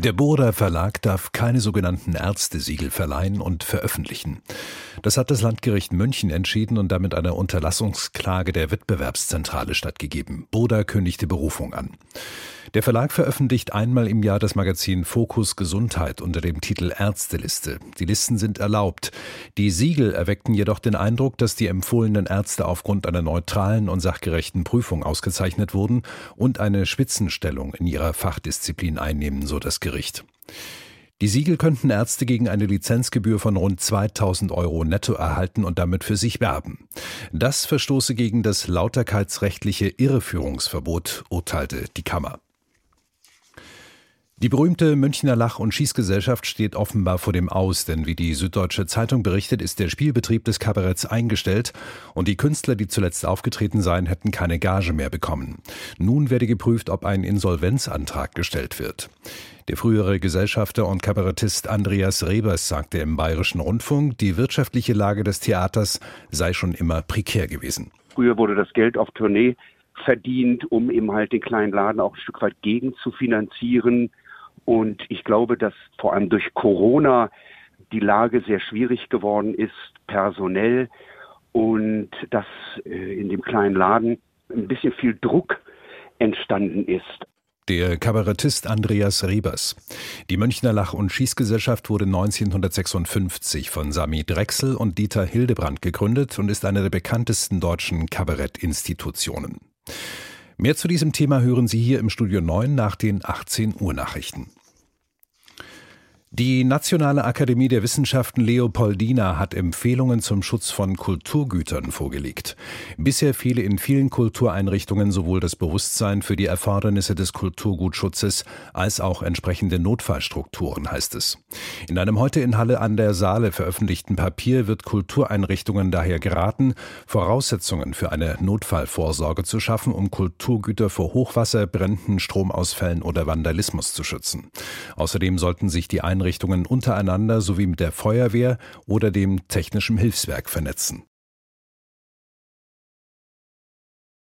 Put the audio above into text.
Der Burda Verlag darf keine sogenannten Ärztesiegel verleihen und veröffentlichen. Das hat das Landgericht München entschieden und damit einer Unterlassungsklage der Wettbewerbszentrale stattgegeben. Burda kündigte Berufung an. Der Verlag veröffentlicht einmal im Jahr das Magazin Fokus Gesundheit unter dem Titel Ärzteliste. Die Listen sind erlaubt. Die Siegel erweckten jedoch den Eindruck, dass die empfohlenen Ärzte aufgrund einer neutralen und sachgerechten Prüfung ausgezeichnet wurden und eine Spitzenstellung in ihrer Fachdisziplin einnehmen, so das Gericht. Die Siegel könnten Ärzte gegen eine Lizenzgebühr von rund 2000 Euro netto erhalten und damit für sich werben. Das verstoße gegen das lauterkeitsrechtliche Irreführungsverbot, urteilte die Kammer. Die berühmte Münchner Lach- und Schießgesellschaft steht offenbar vor dem Aus, denn wie die Süddeutsche Zeitung berichtet, ist der Spielbetrieb des Kabaretts eingestellt und die Künstler, die zuletzt aufgetreten seien, hätten keine Gage mehr bekommen. Nun werde geprüft, ob ein Insolvenzantrag gestellt wird. Der frühere Gesellschafter und Kabarettist Andreas Rebers sagte im Bayerischen Rundfunk, die wirtschaftliche Lage des Theaters sei schon immer prekär gewesen. Früher wurde das Geld auf Tournee verdient, um eben halt den kleinen Laden auch ein Stück weit gegen zu finanzieren. Und ich glaube, dass vor allem durch Corona die Lage sehr schwierig geworden ist, personell, und dass äh, in dem kleinen Laden ein bisschen viel Druck entstanden ist. Der Kabarettist Andreas Rebers. Die Münchner Lach- und Schießgesellschaft wurde 1956 von Sami Drechsel und Dieter Hildebrand gegründet und ist eine der bekanntesten deutschen Kabarettinstitutionen. Mehr zu diesem Thema hören Sie hier im Studio 9 nach den 18 Uhr Nachrichten. Die Nationale Akademie der Wissenschaften Leopoldina hat Empfehlungen zum Schutz von Kulturgütern vorgelegt. Bisher fehle in vielen Kultureinrichtungen sowohl das Bewusstsein für die Erfordernisse des Kulturgutschutzes als auch entsprechende Notfallstrukturen, heißt es. In einem heute in Halle an der Saale veröffentlichten Papier wird Kultureinrichtungen daher geraten, Voraussetzungen für eine Notfallvorsorge zu schaffen, um Kulturgüter vor Hochwasser, Bränden, Stromausfällen oder Vandalismus zu schützen. Außerdem sollten sich die Einrichtungen untereinander sowie mit der Feuerwehr oder dem Technischen Hilfswerk vernetzen.